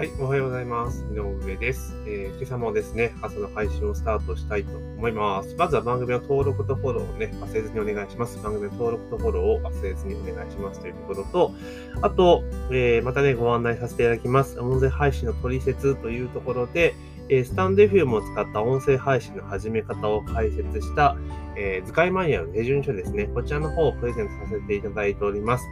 はい、おはようございます。井上です、えー今朝もですね、朝の配信をスタートしたいと思います。まずは番組の登録とフォローをね、忘れずにお願いします。番組の登録とフォローを忘れずにお願いしますというところと、あと、えーまたね、ご案内させていただきます。音声配信の取説というところで、えースタンド FM を使った音声配信の始め方を解説した、えー図解マニュアルの手順書ですね。こちらの方をプレゼントさせていただいております。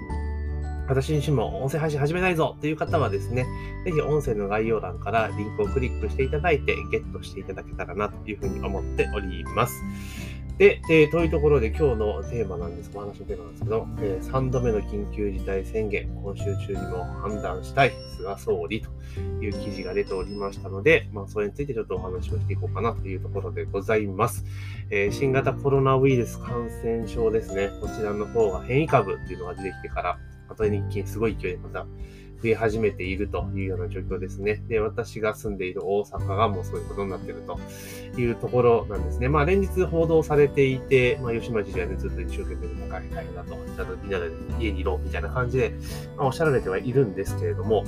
私自身も音声配信始めたいぞという方はですね、ぜひ音声の概要欄からリンクをクリックしていただいて、ゲットしていただけたらなというふうに思っております。で、えーというところで今日のテーマなんです、お話のテーマなんですけど、え3度目の緊急事態宣言、今週中にも判断したい、菅総理という記事が出ておりましたので、まあ、それについてちょっとお話をしていこうかなというところでございます。えー新型コロナウイルス感染症ですね、こちらの方が変異株っていうのが出てきてから、また一気にすごい勢いでまた増え始めているというような状況ですね。で、私が住んでいる大阪がもうそういうことになっているというところなんですね。まあ連日報道されていて、まあ吉村知事はね、ずっと一生懸命大変大変だと、ちゃんとみんなで家にいろみたいな感じで、まあ、おっしゃられてはいるんですけれども、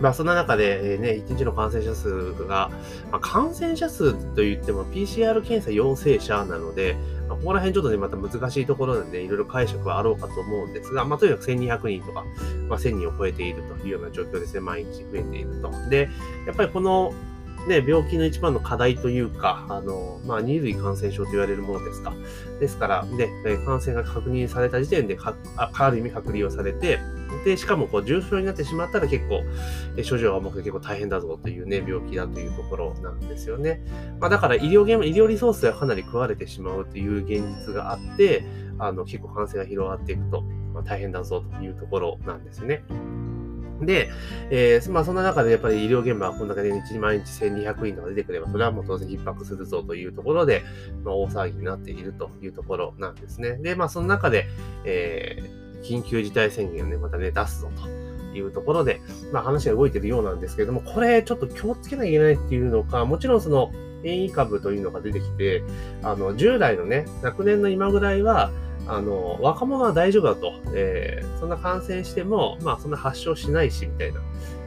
まあそんな中で、えーね、1日の感染者数が、まあ、感染者数といっても PCR 検査陽性者なので、まあ、ここら辺ちょっとね、また難しいところなんで、いろいろ解釈はあろうかと思うんですが、まあとにかく1200人とか、まあ、1000人を超えているというような状況ですね、毎日増えていると。で、やっぱりこの、ね、病気の一番の課題というか、あの、まあ、二類感染症と言われるものですか。ですから、で、え感染が確認された時点でか、あある意味隔離をされて、で、しかもこう重症になってしまったら結構、症状が重くて結構大変だぞというね、病気だというところなんですよね。まあ、だから医療現場、医療リソースがかなり食われてしまうという現実があって、あの、結構感染が広がっていくと、まあ、大変だぞというところなんですね。で、えーまあそんな中でやっぱり医療現場はこんだけで日毎日1200人とか出てくれば、それはもう当然逼迫するぞというところで、まあ、大騒ぎになっているというところなんですね。で、まあその中で、えー緊急事態宣言をね、またね、出すぞというところで、まあ話が動いてるようなんですけれども、これちょっと気をつけなきゃいけないっていうのか、もちろんその変異株というのが出てきて、あの、従来のね、昨年の今ぐらいは、あの、若者は大丈夫だと。えーそんな感染しても、まあ、そんな発症しないし、みたいな、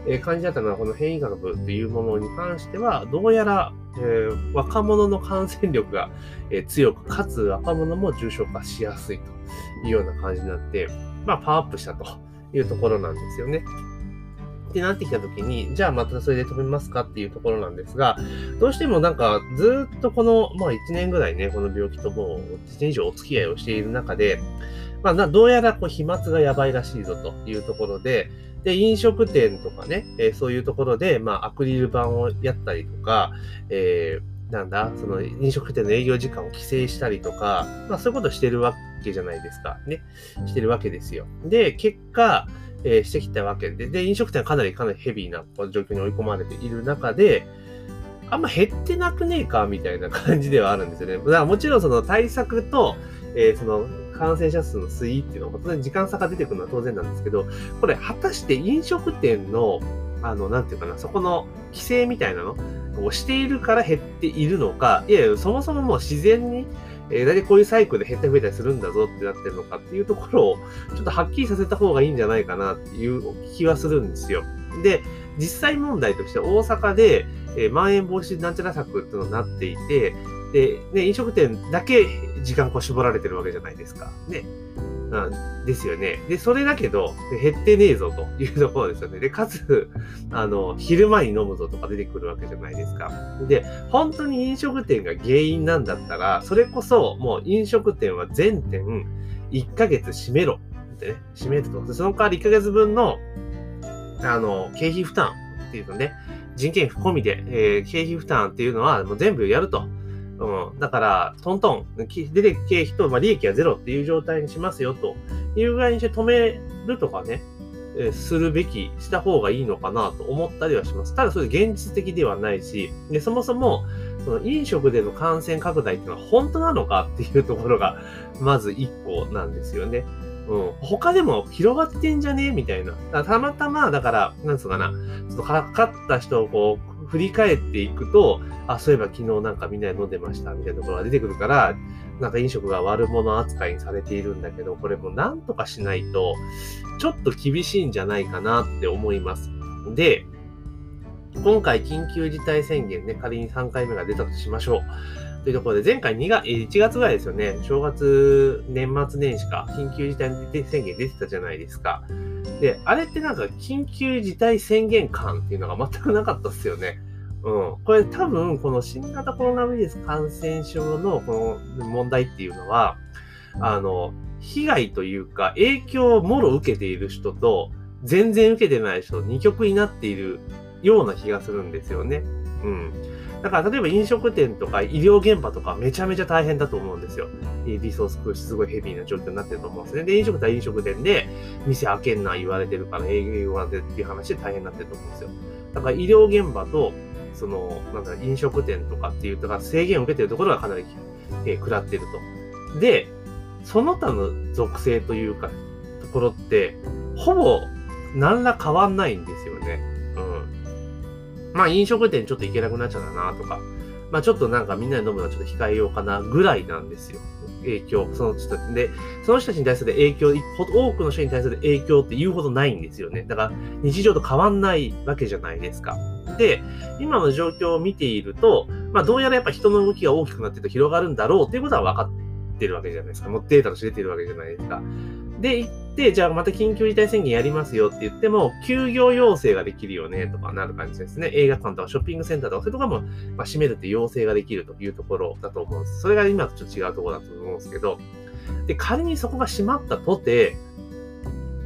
えー感じだったのは、この変異株というものに関しては、どうやら、えー若者の感染力が、え強く、かつ若者も重症化しやすいというような感じになって、まあ、パワーアップしたというところなんですよね。ってなってきたときに、じゃあまたそれで止めますかっていうところなんですが、どうしてもなんかずっとこの、まあ1年ぐらいね、この病気ともう1年以上お付き合いをしている中で、まあどうやらこう飛沫がやばいらしいぞというところで、で、飲食店とかね、えーそういうところで、まあアクリル板をやったりとか、えーなんだ、その飲食店の営業時間を規制したりとか、まあそういうことしてるわけじゃないですか。ね。してるわけですよ。で、結果、えーしてきたわけで、で、飲食店はかなりかなりヘビーな状況に追い込まれている中で、あんま減ってなくねえかみたいな感じではあるんですよね。だからもちろんその対策と、えーその感染者数の推移っていうのは当然時間差が出てくるのは当然なんですけど、これ果たして飲食店の、あの、なんていうかな、そこの規制みたいなのをしているから減っているのか、いやいや、そもそももう自然に、えー、大体こういうサイクルで減ったり増えたりするんだぞってなってるのかっていうところを、ちょっとはっきりさせた方がいいんじゃないかなっていう気はするんですよ。で、実際問題として大阪で、えーまん延防止なんちゃら策っていうのになっていて、で、ね、飲食店だけ時間こう絞られてるわけじゃないですか。ね。うんですよね。で、それだけど、減ってねえぞというところですよね。で、かつ、あの、昼間に飲むぞとか出てくるわけじゃないですか。で、本当に飲食店が原因なんだったら、それこそもう飲食店は全店1ヶ月閉めろ。ってね、閉めると。でその代わり1ヶ月分の、あの、経費負担っていうのね、人件費込みで、えー経費負担っていうのはもう全部やると。うん。だから、トントン、出てく経費と、まあ、利益はゼロっていう状態にしますよというぐらいにして止めるとかね、えするべき、した方がいいのかなと思ったりはします。ただそれ現実的ではないし、でそもそも、その飲食での感染拡大っていうのは本当なのかっていうところが、まず一個なんですよね。うん。他でも広がってんじゃねみたいな。たまたま、だから、なんつうかな、そのかかった人をこう、振り返っていくと、あ、そういえば昨日なんかみんなで飲んでましたみたいなところが出てくるから、なんか飲食が悪者扱いにされているんだけど、これもなんとかしないと、ちょっと厳しいんじゃないかなって思います。で、今回緊急事態宣言ね、仮に3回目が出たとしましょう。というところで、前回2月、1月ぐらいですよね、正月、年末年始か、緊急事態宣言出てたじゃないですか。で、あれってなんか緊急事態宣言感っていうのが全くなかったっすよね。うん。これ多分、この新型コロナウイルス感染症のこの問題っていうのは、あの、被害というか、影響をもろ受けている人と、全然受けてない人、二極になっているような気がするんですよね。うん。だから例えば飲食店とか医療現場とかめちゃめちゃ大変だと思うんですよ。リソース空しすごいヘビーな状況になってると思うんですね。で、飲食店は飲食店で店開けんな言われてるから営業が出っていう話で大変になってると思うんですよ。だから医療現場と、その、なんだ、飲食店とかっていうとか制限を受けてるところがかなり、えー、食らってると。で、その他の属性というか、ところって、ほぼ何ら変わんないんですよ。まあ飲食店ちょっと行けなくなっちゃったなとか、まあちょっとなんかみんなで飲むのはちょっと控えようかなぐらいなんですよ。影響。その人で、その人たちに対する影響、多くの人に対する影響って言うほどないんですよね。だから日常と変わんないわけじゃないですか。で、今の状況を見ていると、まあどうやらやっぱ人の動きが大きくなってると広がるんだろうっていうことは分かってるわけじゃないですか。もうデータとして出てるわけじゃないですか。で、行って、じゃあまた緊急事態宣言やりますよって言っても、休業要請ができるよねとかなる感じですね。映画館とかショッピングセンターとか、そういうところも、まあ、閉めるって要請ができるというところだと思うんです。それが今とちょっと違うところだと思うんですけど、で、仮にそこが閉まったとて、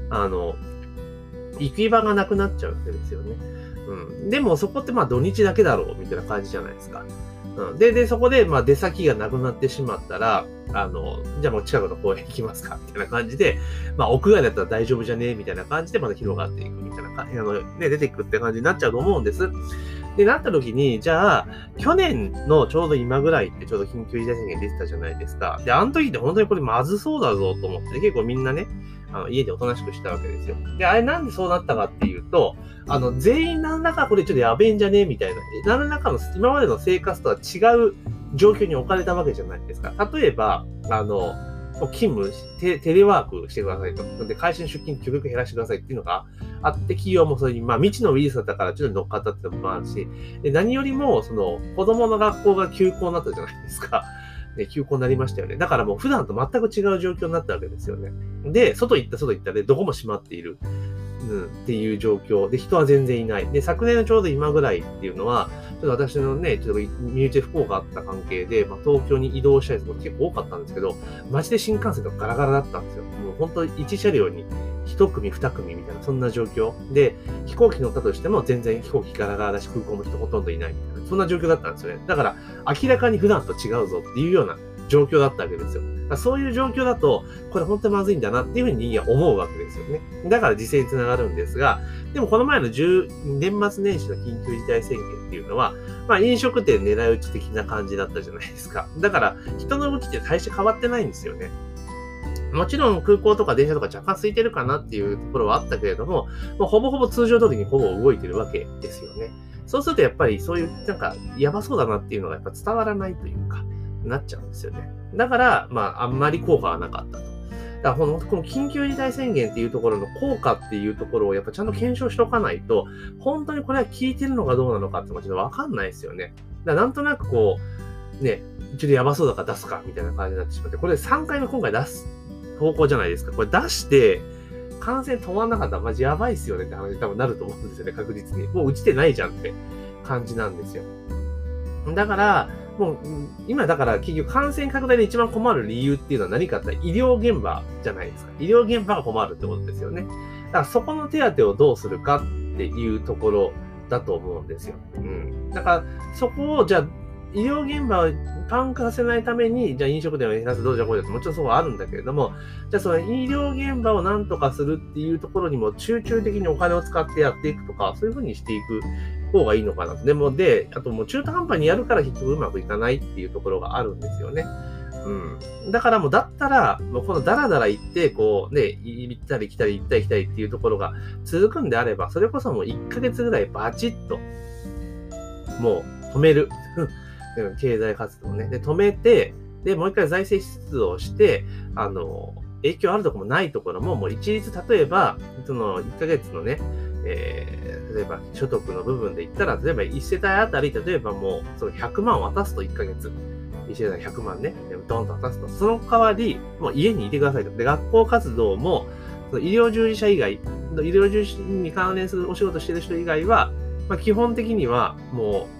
あの、行き場がなくなっちゃうわけですよね。うん。でもそこってまあ土日だけだろうみたいな感じじゃないですか。うん。で、で、そこでまあ出先がなくなってしまったら、あの、じゃあもう近くの公園行きますかみたいな感じで、まあ屋外だったら大丈夫じゃねえみたいな感じでまた広がっていくみたいな感じ、あの、ね、出ていくって感じになっちゃうと思うんです。で、なった時に、じゃあ、去年のちょうど今ぐらいってちょうど緊急事態宣言出てたじゃないですか。で、あの時って本当にこれまずそうだぞと思って、結構みんなね、あの家でおとなしくしたわけですよ。で、あれなんでそうなったかっていうと、あの、全員何らかこれちょっとやべえんじゃねえみたいな、何らかの今までの生活とは違う状況に置かれたわけじゃないですか。例えば、あの、勤務テ、テレワークしてくださいと。で、会社の出勤極力減らしてくださいっていうのがあって、企業もそれに、まあ、未知のウイルスだったからちょっと乗っかったってのもあるし、で何よりも、その、子供の学校が休校になったじゃないですか。で、休校になりましたよね。だからもう普段と全く違う状況になったわけですよね。で、外行った外行ったで、どこも閉まっている。うん、っていう状況で、人は全然いない。で、昨年のちょうど今ぐらいっていうのは、ちょっと私のね、ちょっと身内で不幸があった関係で、まあ、東京に移動したりすること結構多かったんですけど、マジで新幹線とかガラガラだったんですよ。もう本当1車両に1組、2組みたいな、そんな状況。で、飛行機乗ったとしても全然飛行機ガラガラだし、空港も人ほとんどいないみたいな、そんな状況だったんですよね。だから、明らかに普段と違うぞっていうような状況だったわけですよ。そういう状況だと、これ本当にまずいんだなっていうふうに人間は思うわけですよね。だから実践につながるんですが、でもこの前の10年末年始の緊急事態宣言っていうのは、まあ飲食店狙い撃ち的な感じだったじゃないですか。だから人の動きって大して変わってないんですよね。もちろん空港とか電車とか若干空いてるかなっていうところはあったけれども、もほぼほぼ通常通りにほぼ動いてるわけですよね。そうするとやっぱりそういうなんかやばそうだなっていうのがやっぱ伝わらないというか、なっちゃうんですよね。だから、まあ、あんまり効果はなかったと。だからこの、この緊急事態宣言っていうところの効果っていうところをやっぱちゃんと検証しとかないと、本当にこれは効いてるのかどうなのかってのがちょっとわかんないですよね。だからなんとなくこう、ね、ちょっとやばそうだから出すかみたいな感じになってしまって、これ3回目今回出す方向じゃないですか。これ出して、感染止まんなかったらマジやばいっすよねって話に多分なると思うんですよね、確実に。もう打ちてないじゃんって感じなんですよ。だから、もう、今だから結局感染拡大で一番困る理由っていうのは何かって医療現場じゃないですか。医療現場が困るってことですよね。だからそこの手当をどうするかっていうところだと思うんですよ。うん。だからそこをじゃあ医療現場をパンクさせないために、じゃあ飲食店を減らすどうじゃこうじゃってもちろんそうはあるんだけれども、じゃあその医療現場を何とかするっていうところにも集中的にお金を使ってやっていくとか、そういうふうにしていく方がいいのかなと。でも、で、あともう中途半端にやるから結局うまくいかないっていうところがあるんですよね。うん。だからもう、だったら、もうこのダラダラ行って、こうね、行ったり来たり行ったり来たりっていうところが続くんであれば、それこそもう1ヶ月ぐらいバチッと、もう止める。経済活動ね。で、止めて、で、もう一回財政出動して、あの、影響あるとこもないところも、もう一律、例えば、その1ヶ月のね、えー、例えば所得の部分で言ったら、例えば1世帯あたり、例えばもうその100万渡すと1ヶ月。1世帯100万ね、ドンと渡すと。その代わり、もう家にいてくださいと。で、学校活動も、その医療従事者以外、医療従事に関連するお仕事してる人以外は、まあ、基本的にはもう、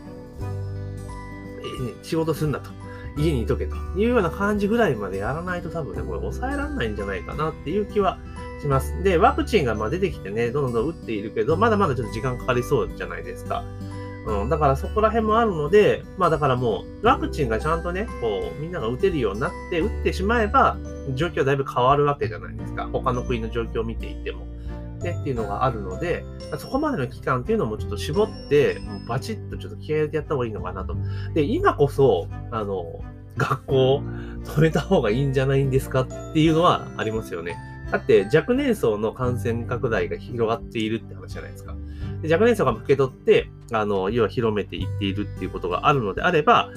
仕事すんだと。家にいとけと。いうような感じぐらいまでやらないと多分ね、これ抑えられないんじゃないかなっていう気はします。で、ワクチンがまあ出てきてね、どんどん打っているけど、まだまだちょっと時間かかりそうじゃないですか。うん、だからそこら辺もあるので、まあだからもう、ワクチンがちゃんとね、こう、みんなが打てるようになって、打ってしまえば、状況はだいぶ変わるわけじゃないですか。他の国の状況を見ていても。ね、っていうのがあるので、そこまでの期間っていうのもちょっと絞って、もうバチッとちょっと気合入れてやった方がいいのかなと。で、今こそ、あの、学校止めた方がいいんじゃないんですかっていうのはありますよね。だって若年層の感染拡大が広がっているって話じゃないですか。若年層が受け取って、あの、要は広めていっているっていうことがあるのであれば、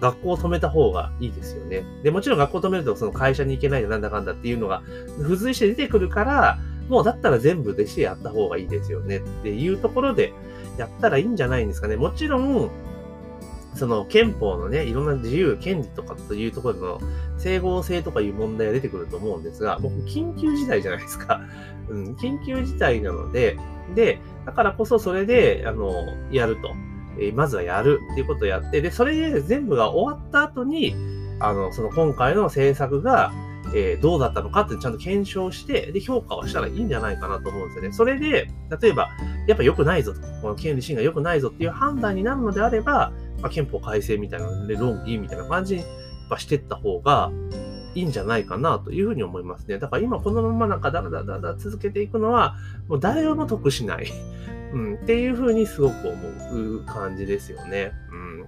学校を止めた方がいいですよね。で、もちろん学校を止めるとその会社に行けないでなんだかんだっていうのが付随して出てくるから、もうだったら全部でしてやった方がいいですよねっていうところでやったらいいんじゃないんですかね。もちろん、その憲法のね、いろんな自由、権利とかというところの整合性とかいう問題が出てくると思うんですが、もう緊急事態じゃないですか。うん、緊急事態なので、で、だからこそそれで、あの、やると。え、まずはやるっていうことをやって、で、それで全部が終わった後に、あの、その今回の政策が、えー、どうだったのかってちゃんと検証して、で、評価をしたらいいんじゃないかなと思うんですよね。それで、例えば、やっぱ良くないぞと、この権利審が良くないぞっていう判断になるのであれば、まあ、憲法改正みたいなので、論議みたいな感じにしていった方がいいんじゃないかなというふうに思いますね。だから今このままなんかだらだらだら続けていくのは、もう誰も得しない。うん、っていうふうにすごく思う感じですよね。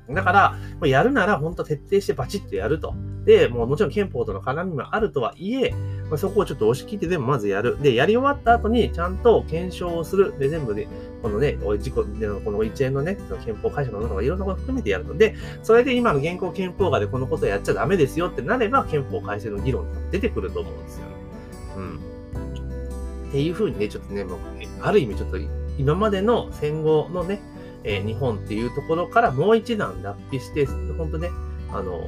うん。だから、やるなら本当徹底してバチッとやると。で、もうもちろん憲法との絡みもあるとはいえ、まあ、そこをちょっと押し切ってでもまずやる。で、やり終わった後にちゃんと検証をする。で、全部で、このね、事故でのこの一連のね、その憲法解釈のものがいろんなこと含めてやるので、それで今の現行憲法画でこのことやっちゃダメですよってなれば、憲法改正の議論が出てくると思うんですよね。うん。っていうふうにね、ちょっとね、もう、ある意味ちょっと今までの戦後のね、えー、日本っていうところからもう一段脱皮して、本当ね、あの、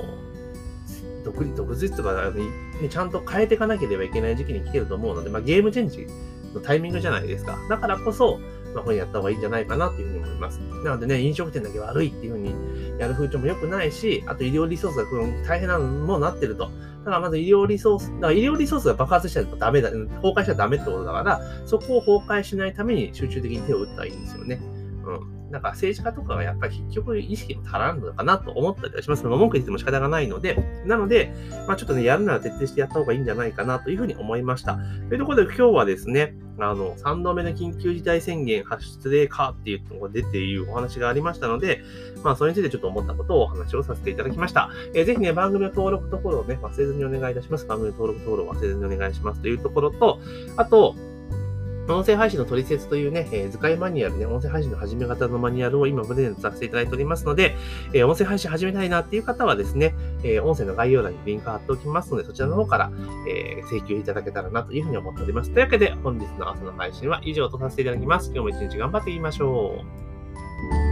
独立、独立とか、ね、ちゃんと変えていかなければいけない時期に来てると思うので、まあ、ゲームチェンジのタイミングじゃないですか。だからこそ、まあ、これやった方がいいんじゃないかなっていうふうに思います。なのでね、飲食店だけ悪いっていうふうにやる風潮も良くないし、あと医療リソースが大変なのもなってると。だからまず医療リソース、だから医療リソースが爆発しちゃうとダメだ、崩壊しちゃダメってことだから、そこを崩壊しないために集中的に手を打ったらいいんですよね。うん。なんか政治家とかはやっぱり結局意識も足らんのかなと思ったりはします。文句言っても仕方がないので、なので、まあちょっとね、やるなら徹底してやった方がいいんじゃないかなというふうに思いました。というところで今日はですね、あの、3度目の緊急事態宣言発出でかっていうのが出ているお話がありましたので、まあそれについてちょっと思ったことをお話をさせていただきました。えー、ぜひね、番組の登録とフォローをね、忘れずにお願いいたします。番組の登録、登録忘れずにお願いしますというところと、あと、音声配信の取説というね、えー、図解マニュアルね、音声配信の始め方のマニュアルを今プレゼントさせていただいておりますので、えー、音声配信始めたいなっていう方はですね、えー、音声の概要欄にリンク貼っておきますので、そちらの方から、え請求いただけたらなというふうに思っております。というわけで、本日の朝の配信は以上とさせていただきます。今日も一日頑張っていきましょう。